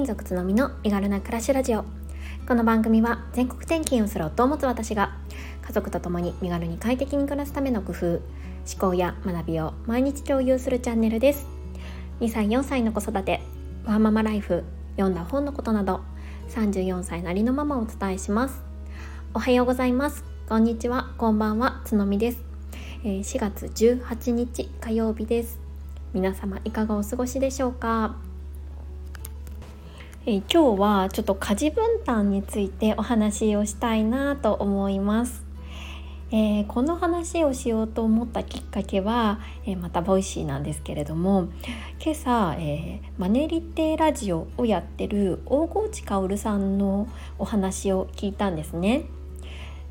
民族つのみの身軽な暮らしラジオ。この番組は全国転勤をする夫を持つ私が家族と共に身軽に快適に暮らすための工夫思考や学びを毎日共有するチャンネルです。2歳4歳の子育てワーママライフ読んだ本のことなど34歳なりのママをお伝えします。おはようございます。こんにちは。こんばんは。つのみです。4月18日火曜日です。皆様いかがお過ごしでしょうか？え今日はちょっと家事分担についてお話をしたいなと思います、えー、この話をしようと思ったきっかけは、えー、また Voicy なんですけれども今朝、えー、マネリテラジオをやってる大河内薫さんのお話を聞いたんですね。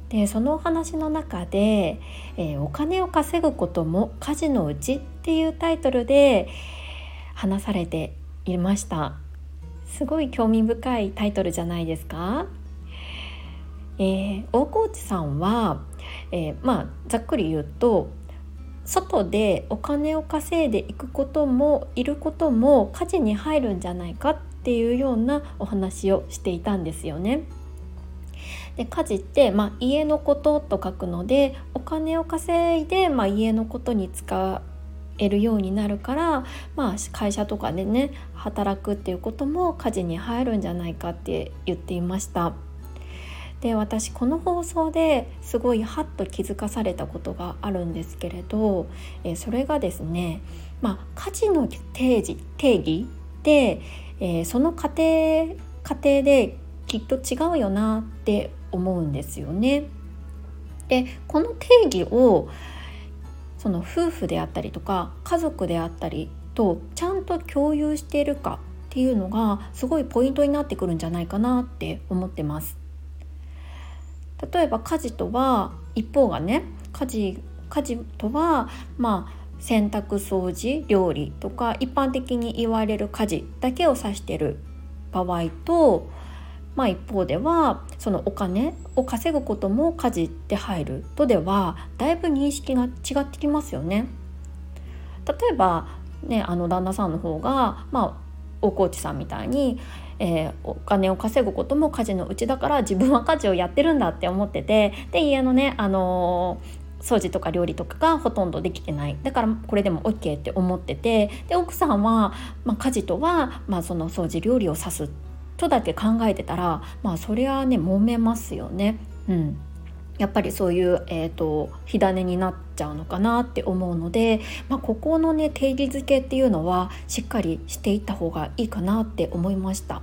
でそのお話の中で、えー、お金を稼ぐことも家事のうち」っていうタイトルで話されていました。すごい興味深いタイトルじゃないですか、えー、大河内さんは、えー、まあざっくり言うと外でお金を稼いでいくこともいることも家事に入るんじゃないかっていうようなお話をしていたんですよね。で家事って、まあ、家のことと書くのでお金を稼いで、まあ、家のことに使えるようになるから、まあ、会社とかでね働くっていうことも家事に入るんじゃないかって言っていました。で私この放送ですごいハッと気づかされたことがあるんですけれど、えそれがですね、まあ、家事の定義定義で、えー、その過程過程できっと違うよなって思うんですよね。でこの定義をその夫婦であったりとか家族であったりとちゃんと共有しているかっていうのがすごいポイントになってくるんじゃないかなって思ってます。例えば家事とは一方がね家事家事とはまあ洗濯掃除料理とか一般的に言われる家事だけを指してる場合とまあ、一方ではそのお金を稼ぐことも家事って入るとではだいぶ認識が違ってきますよね。例えば、ね、あの旦那さんの方が、まあ、大河内さんみたいに、えー、お金を稼ぐことも家事のうちだから自分は家事をやってるんだって思っててで家のね、あのー、掃除とか料理とかがほとんどできてないだからこれでも OK って思っててで奥さんは、まあ、家事とは、まあ、その掃除料理を指すとだけ考えてたらまあそりゃね揉めますよね。うんやっぱりそういう、えーと、火種になっちゃうのかなって思うので、まあ、ここのね定義づけっていうのはしっかりしていった方がいいかなって思いました。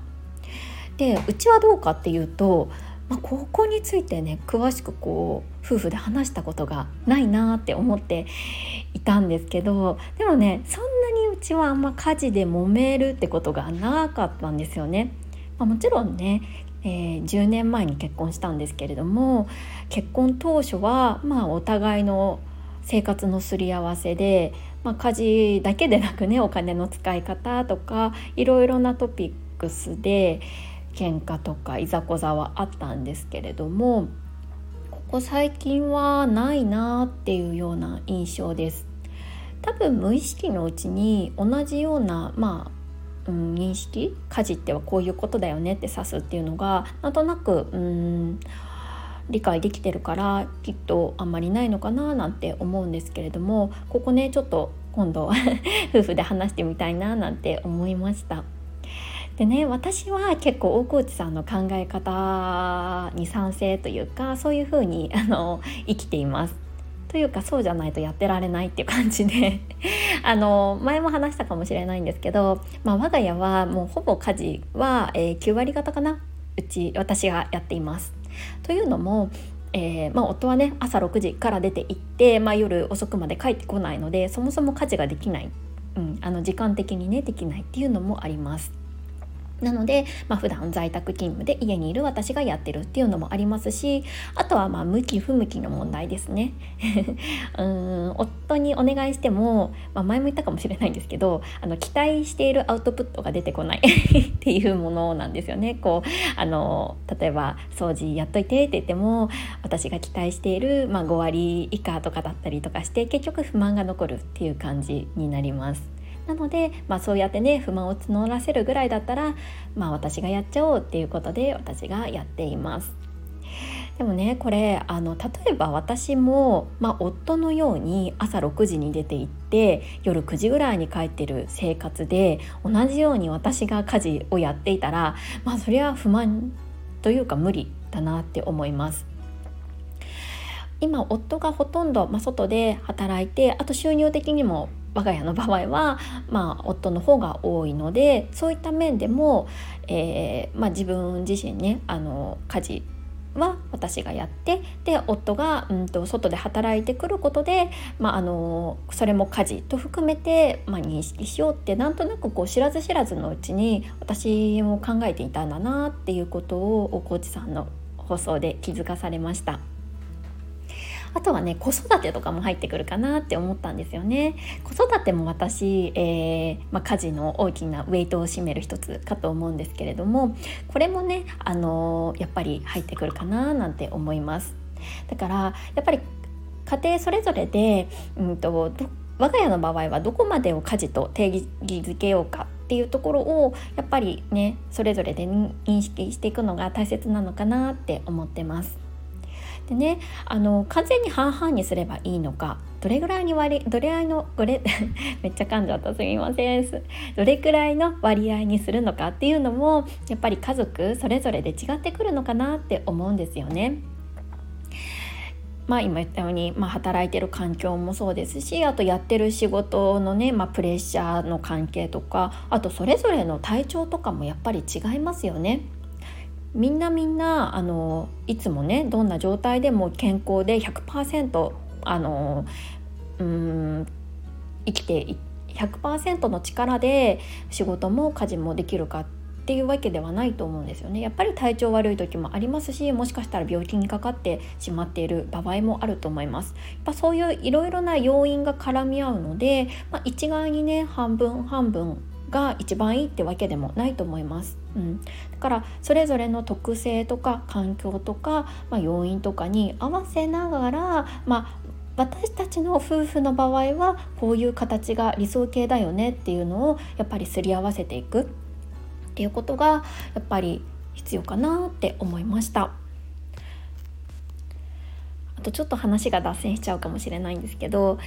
でうちはどうかっていうと、まあ、ここについてね詳しくこう夫婦で話したことがないなって思っていたんですけどでもねそんなにうちはあんま家事で揉めるってことがなかったんですよね。まあ、もちろんね、えー、10年前に結婚したんですけれども結婚当初は、まあ、お互いの生活のすり合わせで、まあ、家事だけでなくねお金の使い方とかいろいろなトピックスで喧嘩とかいざこざはあったんですけれどもここ最近はないなっていうような印象です。多分無意識のうちに同じような、まあ、うん、認識家事ってはこういうことだよねって指すっていうのがなんとなくうん理解できてるからきっとあんまりないのかななんて思うんですけれどもここねちょっと今度 夫婦で話してみたいななんて思いました。でね私は結構大河内さんの考え方に賛成というかそういうふうにあの生きています。というかそうじゃないとやってられないっていう感じで あの前も話したかもしれないんですけど、まあ、我が家はもうほぼ家事は、えー、9割方かなうち私がやっています。というのもえー、まあ、夫はね朝6時から出て行って、まあ、夜遅くまで帰ってこないのでそもそも家事ができない、うん、あの時間的にねできないっていうのもあります。なので、まあ、普段在宅勤務で家にいる私がやってるっていうのもありますしあとはまあ向き不向きの問題ですね うん夫にお願いしても、まあ、前も言ったかもしれないんですけどあの期待しているアウトプットが出てこない っていうものなんですよねこうあの例えば掃除やっといてって言っても私が期待している、まあ、5割以下とかだったりとかして結局不満が残るっていう感じになります。なので、まあ、そうやってね不満を募らせるぐらいだったら、まあ、私がやっちゃおうっていうことで私がやっています。でもねこれあの例えば私も、まあ、夫のように朝6時に出て行って夜9時ぐらいに帰ってる生活で同じように私が家事をやっていたらまあそれは不満というか無理だなって思います。今夫がほとんど、まあ、外で働いてあと収入的にも我が家の場合は、まあ、夫の方が多いのでそういった面でも、えーまあ、自分自身ねあの家事は私がやってで夫が、うんと、外で働いてくることで、まあ、あのそれも家事と含めて、まあ、認識しようってなんとなくこう知らず知らずのうちに私も考えていたんだなっていうことをおコーチさんの放送で気づかされました。あとはね子育てとかも入ってくるかなって思ったんですよね子育ても私、えー、まあ、家事の大きなウェイトを占める一つかと思うんですけれどもこれもね、あのー、やっぱり入ってくるかななんて思いますだからやっぱり家庭それぞれで、うんと、我が家の場合はどこまでを家事と定義づけようかっていうところをやっぱりねそれぞれで認識していくのが大切なのかなって思ってます。でねあの完全に半々にすればいいのかどれぐらいに割どれぐらいのこれ めっちゃ噛んじゃったすみませんどれくらいの割合にするのかっていうのもやっぱり家族それぞれで違ってくるのかなって思うんですよね。まあ、今言ったように、まあ、働いてる環境もそうですしあとやってる仕事のね、まあ、プレッシャーの関係とかあとそれぞれの体調とかもやっぱり違いますよね。みんなみんなあのいつもねどんな状態でも健康で100%あのうん生きて100%の力で仕事も家事もできるかっていうわけではないと思うんですよね。やっぱり体調悪い時もありますしもしかしたら病気にかかってしまっている場合もあると思います。やっぱそういういろいろな要因が絡み合うので、まあ、一概にね半分半分が一番いいってわけでもないと思います。うん、だからそれぞれの特性とか環境とか、まあ、要因とかに合わせながら、まあ、私たちの夫婦の場合はこういう形が理想形だよねっていうのをやっぱりすり合わせていくっていうことがやっぱり必要かなって思いました。とちょっと話が脱線しちゃうかもしれないんですけど、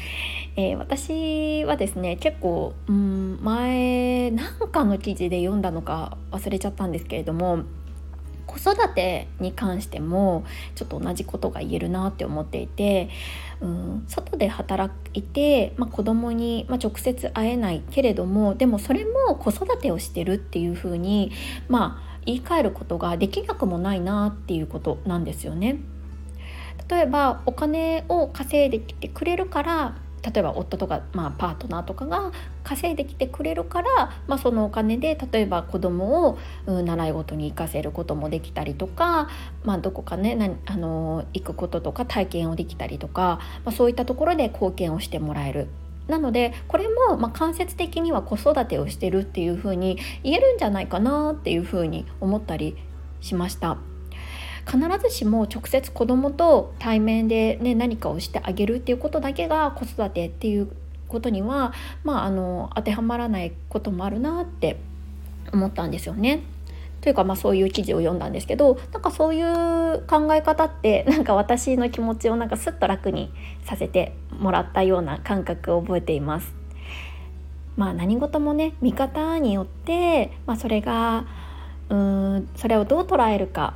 えー、私はですね結構、うん、前何かの記事で読んだのか忘れちゃったんですけれども子育てに関してもちょっと同じことが言えるなって思っていて、うん、外で働いて、まあ、子供に、まあ、直接会えないけれどもでもそれも子育てをしてるっていうふうにまあ言い換えることができなくもないなっていうことなんですよね。例えばお金を稼いできてくれるから例えば夫とか、まあ、パートナーとかが稼いできてくれるから、まあ、そのお金で例えば子供を、うん、習い事に行かせることもできたりとか、まあ、どこかねあの行くこととか体験をできたりとか、まあ、そういったところで貢献をしてもらえる。なのでこれもま間接的には子育てをしてるっていうふうに言えるんじゃないかなっていうふうに思ったりしました。必ずしも直接子供と対面で、ね、何かをしてあげるっていうことだけが子育てっていうことには、まあ、あの当てはまらないこともあるなって思ったんですよね。というかまあそういう記事を読んだんですけどなんかそういう考え方って なんか私の気持ちをなんかすっと楽にさせてもらったような感覚を覚えています。まあ何事もね見方によって、まあ、それがうーんそれをどう捉えるか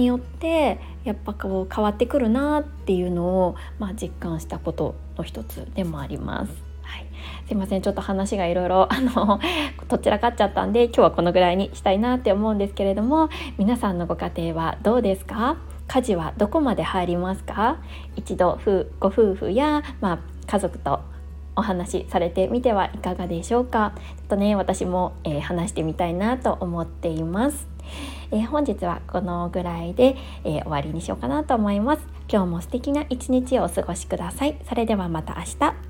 によってやっぱこう変わってくるなっていうのを、まあ、実感したことの一つでもあります。はい、すいません。ちょっと話がいろいろあの どちらかっちゃったんで今日はこのぐらいにしたいなって思うんですけれども皆さんのご家庭はどうですか？家事はどこまで入りますか？一度ご夫婦や、まあ、家族とお話しされてみてはいかがでしょうかちょっとね私も、えー、話してみたいなと思っています。えー、本日はこのぐらいで、えー、終わりにしようかなと思います。今日も素敵な一日をお過ごしください。それではまた明日。